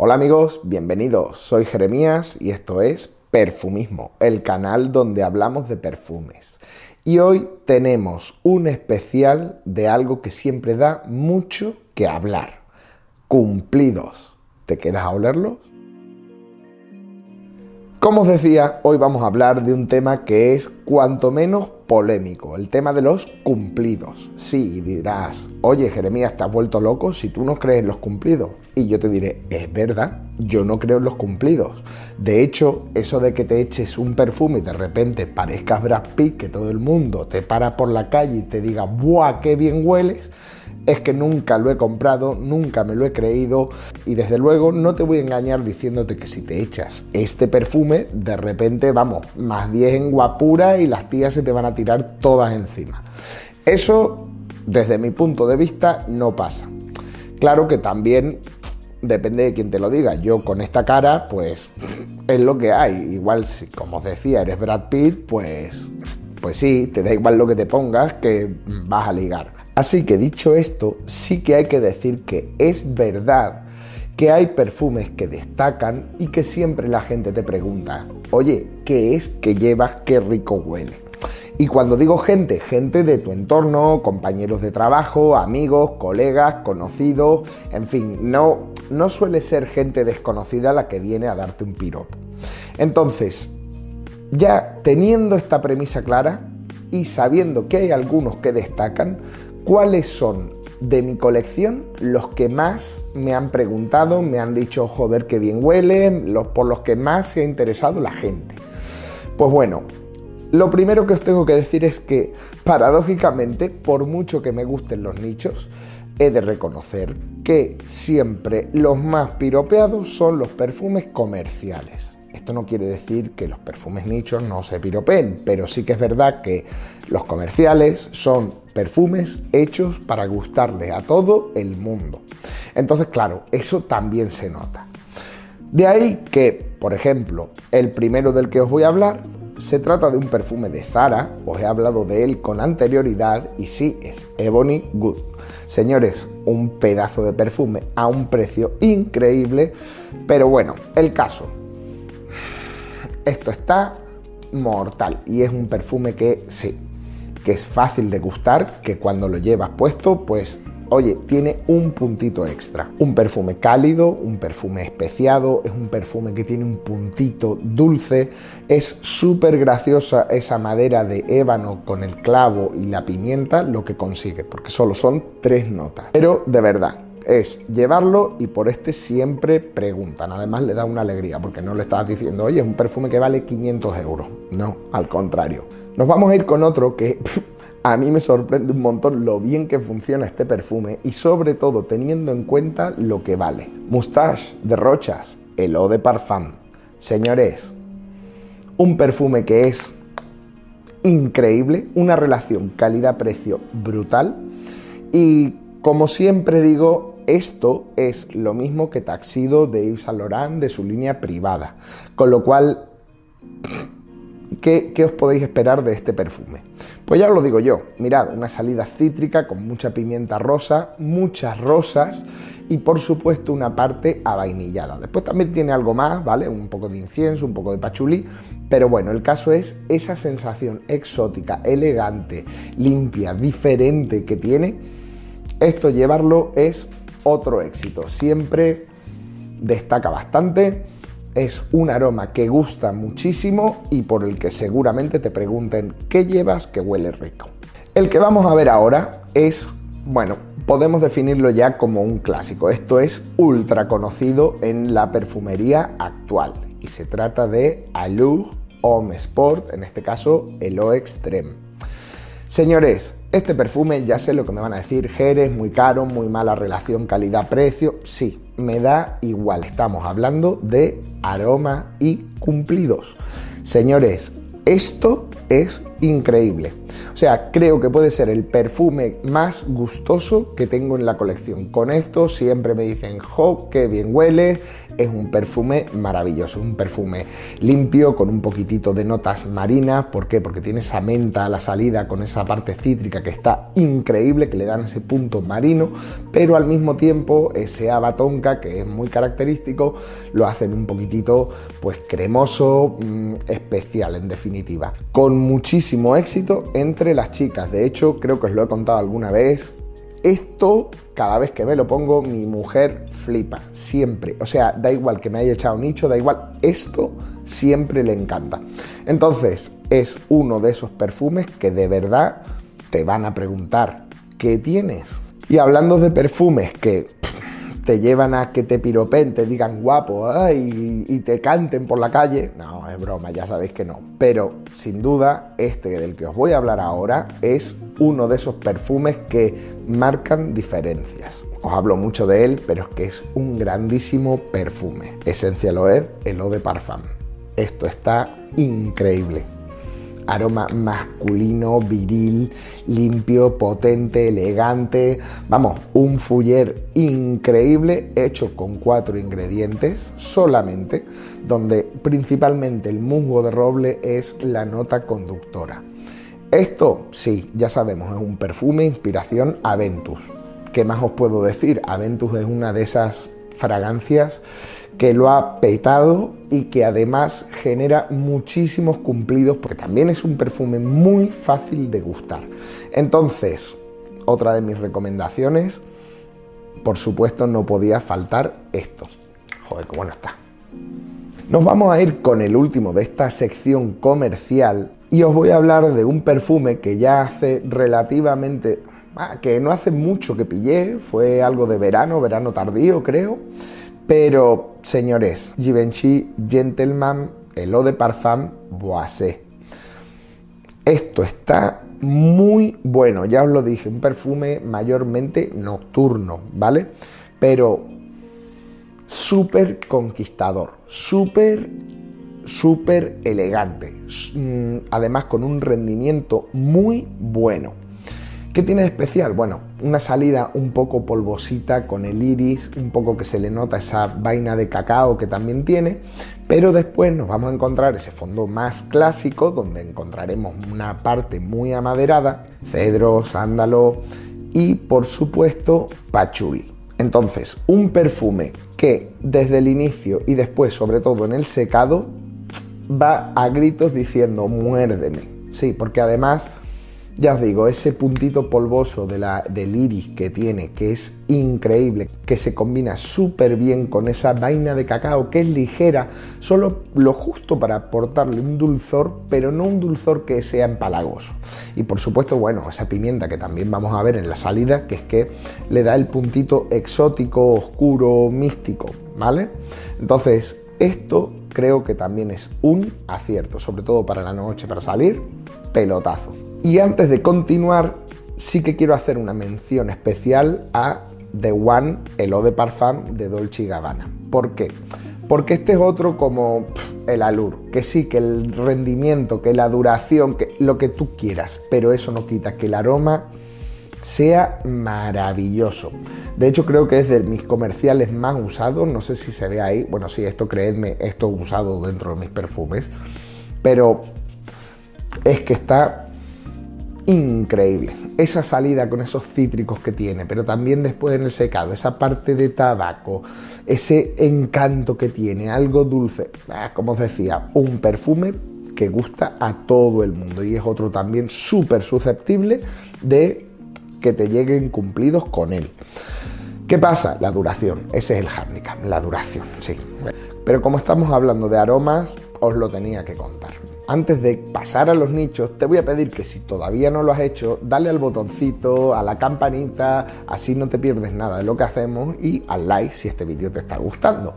Hola amigos, bienvenidos. Soy Jeremías y esto es Perfumismo, el canal donde hablamos de perfumes. Y hoy tenemos un especial de algo que siempre da mucho que hablar. Cumplidos. ¿Te quedas a olerlos? Como os decía, hoy vamos a hablar de un tema que es cuanto menos polémico, el tema de los cumplidos. Sí, dirás, oye Jeremías, ¿estás vuelto loco si tú no crees en los cumplidos? Y yo te diré, es verdad, yo no creo en los cumplidos. De hecho, eso de que te eches un perfume y de repente parezcas Brad Pitt, que todo el mundo te para por la calle y te diga, ¡buah, qué bien hueles! es que nunca lo he comprado, nunca me lo he creído y desde luego no te voy a engañar diciéndote que si te echas este perfume, de repente vamos, más 10 en guapura y las tías se te van a tirar todas encima. Eso, desde mi punto de vista, no pasa. Claro que también depende de quién te lo diga. Yo con esta cara, pues es lo que hay. Igual si, como os decía, eres Brad Pitt, pues, pues sí, te da igual lo que te pongas, que vas a ligar. Así que dicho esto, sí que hay que decir que es verdad que hay perfumes que destacan y que siempre la gente te pregunta, oye, ¿qué es que llevas? ¿Qué rico huele? Y cuando digo gente, gente de tu entorno, compañeros de trabajo, amigos, colegas, conocidos, en fin, no, no suele ser gente desconocida la que viene a darte un piropo. Entonces, ya teniendo esta premisa clara y sabiendo que hay algunos que destacan, cuáles son de mi colección los que más me han preguntado, me han dicho, joder, qué bien huele, los, por los que más se ha interesado la gente. Pues bueno, lo primero que os tengo que decir es que, paradójicamente, por mucho que me gusten los nichos, he de reconocer que siempre los más piropeados son los perfumes comerciales. Esto no quiere decir que los perfumes nichos no se piropeen, pero sí que es verdad que los comerciales son perfumes hechos para gustarle a todo el mundo. Entonces, claro, eso también se nota. De ahí que, por ejemplo, el primero del que os voy a hablar se trata de un perfume de Zara, os he hablado de él con anterioridad y sí, es Ebony Good. Señores, un pedazo de perfume a un precio increíble, pero bueno, el caso, esto está mortal y es un perfume que sí, que es fácil de gustar, que cuando lo llevas puesto, pues oye, tiene un puntito extra. Un perfume cálido, un perfume especiado, es un perfume que tiene un puntito dulce, es súper graciosa esa madera de ébano con el clavo y la pimienta, lo que consigue, porque solo son tres notas. Pero de verdad, es llevarlo y por este siempre preguntan. Además le da una alegría porque no le estás diciendo, oye, es un perfume que vale 500 euros. No, al contrario. Nos vamos a ir con otro que a mí me sorprende un montón lo bien que funciona este perfume y sobre todo teniendo en cuenta lo que vale. Moustache de Rochas, el Eau de Parfum. Señores, un perfume que es increíble, una relación calidad-precio brutal y como siempre digo, esto es lo mismo que Taxido de Yves Saint Laurent de su línea privada. Con lo cual, ¿qué, os podéis esperar de este perfume? Pues ya os lo digo yo. Mirad, una salida cítrica con mucha pimienta rosa, muchas rosas y por supuesto una parte avainillada. Después también tiene algo más, ¿vale? Un poco de incienso, un poco de pachulí, pero bueno, el caso es esa sensación exótica, elegante, limpia, diferente que tiene. Esto llevarlo es otro éxito. Siempre destaca bastante. Es un aroma que gusta muchísimo y por el que seguramente te pregunten qué llevas que huele rico. El que vamos a ver ahora es, bueno, podemos definirlo ya como un clásico. Esto es ultra conocido en la perfumería actual y se trata de Allure Homme Sport, en este caso el O Extreme. Señores, este perfume, ya sé lo que me van a decir, Jerez, muy caro, muy mala relación calidad-precio. Sí, me da igual, estamos hablando de aroma y cumplidos. Señores, esto es increíble. O sea, creo que puede ser el perfume más gustoso que tengo en la colección. Con esto siempre me dicen, jo, qué bien huele. Es un perfume maravilloso, un perfume limpio con un poquitito de notas marinas. ¿Por qué? Porque tiene esa menta a la salida con esa parte cítrica que está increíble, que le dan ese punto marino, pero al mismo tiempo ese abatonca que es muy característico lo hacen un poquitito pues cremoso, mm, especial en definitiva. Con muchísimo éxito entre las chicas. De hecho, creo que os lo he contado alguna vez. Esto, cada vez que me lo pongo, mi mujer flipa, siempre. O sea, da igual que me haya echado nicho, da igual, esto siempre le encanta. Entonces, es uno de esos perfumes que de verdad te van a preguntar, ¿qué tienes? Y hablando de perfumes que te llevan a que te piropen, te digan guapo y, te canten por la calle. No, es broma, ya sabéis que no. Pero sin duda, este del que os voy a hablar ahora es uno de esos perfumes que marcan diferencias. Os hablo mucho de él, pero es que es un grandísimo perfume. Essential Oil, el Eau de Parfum. Esto está increíble aroma masculino, viril, limpio, potente, elegante. Vamos, un fuller increíble hecho con cuatro ingredientes solamente, donde principalmente el musgo de roble es la nota conductora. Esto, sí, ya sabemos, es un perfume inspiración Aventus. ¿Qué más os puedo decir? Aventus es una de esas fragancias que lo ha petado y que además genera muchísimos cumplidos porque también es un perfume muy fácil de gustar. Entonces, otra de mis recomendaciones, por supuesto no podía faltar esto. Joder, qué bueno está. Nos vamos a ir con el último de esta sección comercial y os voy a hablar de un perfume que ya hace relativamente, ah, que no hace mucho que pillé, fue algo de verano, verano tardío creo pero, señores, Givenchy Gentleman, el de Parfum Boisé. Esto está muy bueno, ya os lo dije, un perfume mayormente nocturno, ¿vale? Pero súper conquistador, súper, súper elegante, mm, además con un rendimiento muy bueno. ¿Qué tiene de especial? Bueno, una salida un poco polvosita con el iris, un poco que se le nota esa vaina de cacao que también tiene, pero después nos vamos a encontrar ese fondo más clásico donde encontraremos una parte muy amaderada, cedro, sándalo y por supuesto pachuli. Entonces, un perfume que desde el inicio y después, sobre todo en el secado, va a gritos diciendo muérdeme. Sí, porque además ya os digo, ese puntito polvoso de la, del iris que tiene, que es increíble, que se combina súper bien con esa vaina de cacao que es ligera, solo lo justo para aportarle un dulzor, pero no un dulzor que sea empalagoso. Y por supuesto, bueno, esa pimienta que también vamos a ver en la salida, que es que le da el puntito exótico, oscuro, místico, ¿vale? Entonces, esto creo que también es un acierto, sobre todo para la noche, para salir, pelotazo. Y antes de continuar, sí que quiero hacer una mención especial a The One, el Eau de Parfum de Dolce Gabbana. ¿Por qué? Porque este es otro como el Alur, que sí, que el rendimiento, que la duración, que lo que tú quieras, pero eso no quita que el aroma sea maravilloso. De hecho, creo que es de mis comerciales más usados. No sé si se ve ahí. Bueno, sí, esto creedme, esto usado dentro de mis perfumes. Pero es que está increíble. Esa salida con esos cítricos que tiene, pero también después en el secado, esa parte de tabaco, ese encanto que tiene, algo dulce. Ah, como os decía, un perfume que gusta a todo el mundo y es otro también súper susceptible de que te lleguen cumplidos con él. ¿Qué pasa? La duración. Ese es el handicap, la duración, sí. Pero como estamos hablando de aromas, os lo tenía que contar antes de pasar a los nichos, te voy a pedir que si todavía no lo has hecho, dale al botoncito, a la campanita, así no te pierdes nada de lo que hacemos y al like si este vídeo te está gustando.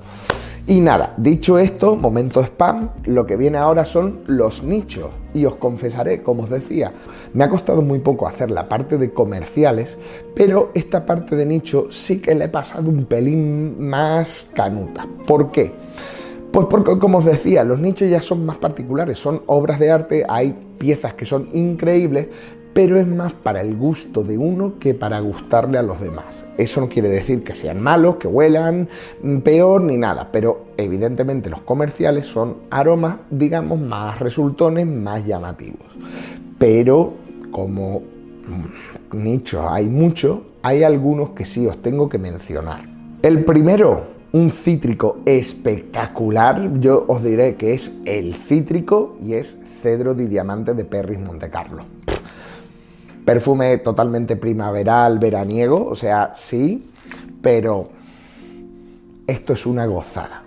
Y nada, dicho esto, momento spam, lo que viene ahora son los nichos. Y os confesaré, como os decía, me ha costado muy poco hacer la parte de comerciales, pero esta parte de nicho sí que le he pasado un pelín más canuta. ¿Por qué? Pues porque, como os decía, los nichos ya son más particulares, son obras de arte, hay piezas que son increíbles, pero es más para el gusto de uno que para gustarle a los demás. Eso no quiere decir que sean malos, que huelan peor ni nada, pero evidentemente los comerciales son aromas, digamos, más resultones, más llamativos. Pero como mm, nichos hay muchos, hay algunos que sí os tengo que mencionar. El primero, un cítrico espectacular, yo os diré que es el cítrico y es cedro de diamante de Perris Montecarlo perfume totalmente primaveral, veraniego, o sea, sí, pero esto es una gozada.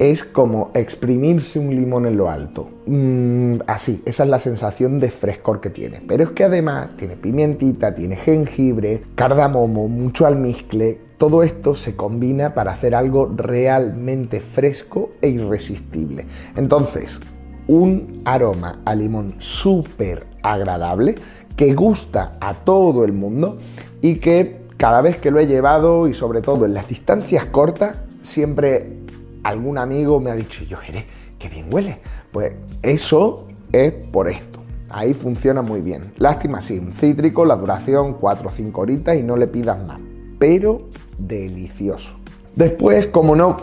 Es como exprimirse un limón en lo alto. Mm, así, esa es la sensación de frescor que tiene. Pero es que además tiene pimientita, tiene jengibre, cardamomo, mucho almizcle. Todo esto se combina para hacer algo realmente fresco e irresistible. Entonces, un aroma a limón súper agradable que gusta a todo el mundo y que cada vez que lo he llevado y sobre todo en las distancias cortas, siempre algún amigo me ha dicho, yo, Jerez, qué bien huele. Pues eso es por esto. Ahí funciona muy bien. Lástima, sí, un cítrico, la duración 4 o 5 horitas y no le pidas más. Pero delicioso. Después, como no,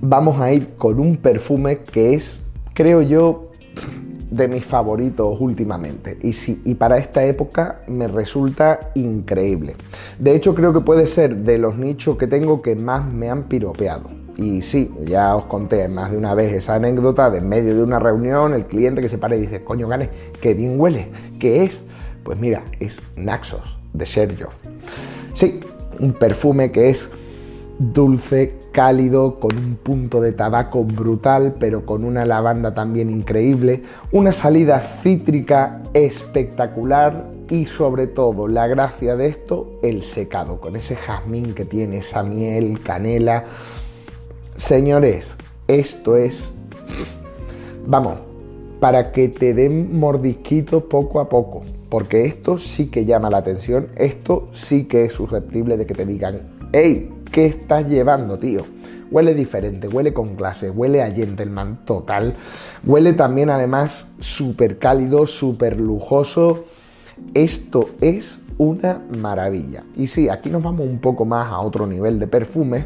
vamos a ir con un perfume que es, creo yo, de mis favoritos últimamente. Y sí, y para esta época me resulta increíble. De hecho, creo que puede ser de los nichos que tengo que más me han piropeado. Y sí, ya os conté más de una vez esa anécdota de en medio de una reunión, el cliente que se para y dice, coño, Gane, qué bien huele. ¿Qué es? Pues mira, es Naxos de Sergio. Sí, un perfume que es dulce, cálido, con un punto de tabaco brutal, pero con una lavanda también increíble, una salida cítrica espectacular y sobre todo la gracia de esto, el secado, con ese jazmín que tiene, esa miel, canela. Señores, esto es, vamos, para que te den mordisquitos poco a poco, porque esto sí que llama la atención, esto sí que es susceptible de que te digan, hey, ¿Qué estás llevando, tío? Huele diferente, huele con clase, huele a gentleman total, huele también además súper cálido, súper lujoso. Esto es una maravilla. Y sí, aquí nos vamos un poco más a otro nivel de perfumes,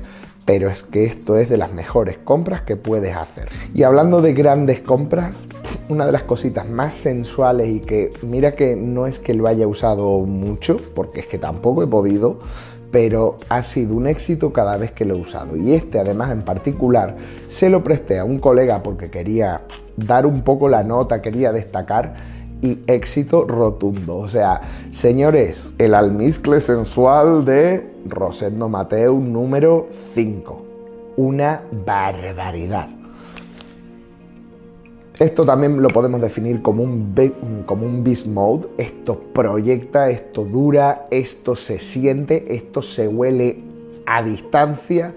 pero es que esto es de las mejores compras que puedes hacer. Y hablando de grandes compras, una de las cositas más sensuales y que mira que no es que lo haya usado mucho, porque es que tampoco he podido, pero ha sido un éxito cada vez que lo he usado. Y este además en particular se lo presté a un colega porque quería dar un poco la nota, quería destacar y éxito rotundo. O sea, señores, el almizcle sensual de Rosendo Mateo número 5. Una barbaridad. Esto también lo podemos definir como un, como un beast mode. Esto proyecta, esto dura, esto se siente, esto se huele a distancia,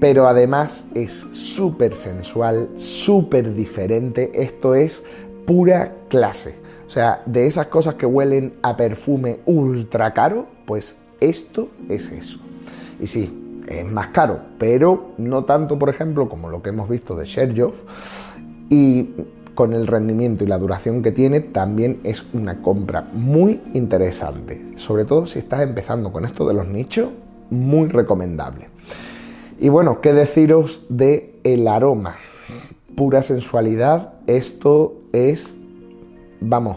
pero además es súper sensual, súper diferente. Esto es pura clase. O sea, de esas cosas que huelen a perfume ultra caro, pues esto es eso. Y sí, es más caro, pero no tanto, por ejemplo, como lo que hemos visto de Sherjoff y con el rendimiento y la duración que tiene también es una compra muy interesante, sobre todo si estás empezando con esto de los nichos, muy recomendable. Y bueno, ¿qué deciros de el aroma? Pura sensualidad, esto es, vamos,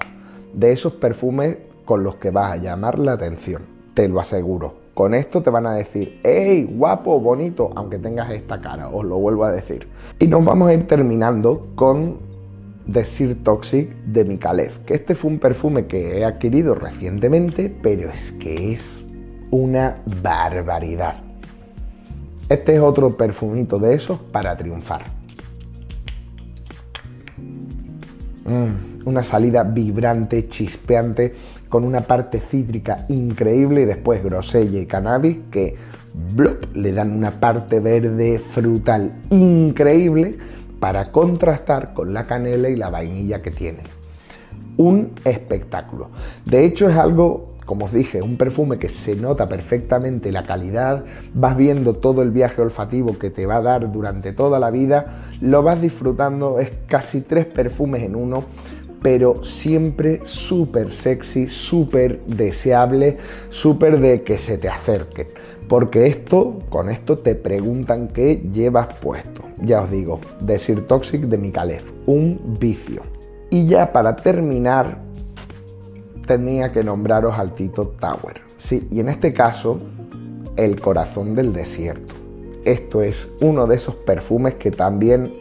de esos perfumes con los que vas a llamar la atención, te lo aseguro. Con esto te van a decir, hey, guapo, bonito, aunque tengas esta cara, os lo vuelvo a decir. Y nos vamos a ir terminando con Desir Toxic de Mikalev, que este fue un perfume que he adquirido recientemente, pero es que es una barbaridad. Este es otro perfumito de esos para triunfar. Mm, una salida vibrante, chispeante, con una parte cítrica increíble y después grosella y cannabis que le dan una parte verde frutal increíble para contrastar con la canela y la vainilla que tiene. Un espectáculo. De hecho es algo como os dije, un perfume que se nota perfectamente la calidad, vas viendo todo el viaje olfativo que te va a dar durante toda la vida, lo vas disfrutando, es casi tres perfumes en uno pero siempre súper sexy, súper deseable, súper de que se te acerquen. Porque esto, con esto te preguntan qué llevas puesto. Ya os digo, decir Toxic de Mikalev, un vicio. Y ya para terminar, tenía que nombraros al Tito Tower. Sí, y en este caso, el corazón del desierto. Esto es uno de esos perfumes que también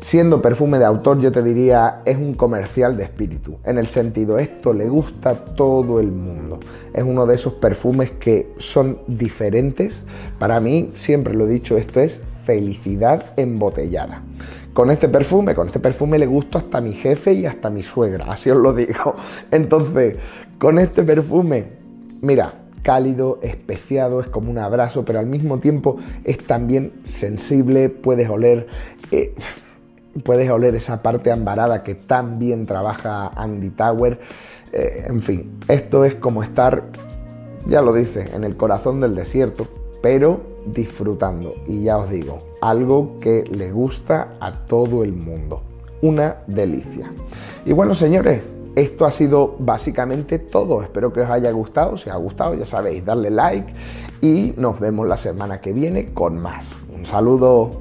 Siendo perfume de autor, yo te diría, es un comercial de espíritu. En el sentido, esto le gusta a todo el mundo. Es uno de esos perfumes que son diferentes. Para mí, siempre lo he dicho, esto es felicidad embotellada. Con este perfume, con este perfume le gusto hasta mi jefe y hasta mi suegra, así os lo digo. Entonces, con este perfume, mira, cálido, especiado, es como un abrazo, pero al mismo tiempo es también sensible, puedes oler... Eh, puedes oler esa parte ambarada que tan bien trabaja Andy Tower. Eh, en fin, esto es como estar, ya lo dice, en el corazón del desierto, pero disfrutando. Y ya os digo, algo que le gusta a todo el mundo. Una delicia. Y bueno, señores, esto ha sido básicamente todo. Espero que os haya gustado. Si os ha gustado, ya sabéis, darle like y nos vemos la semana que viene con más. Un saludo.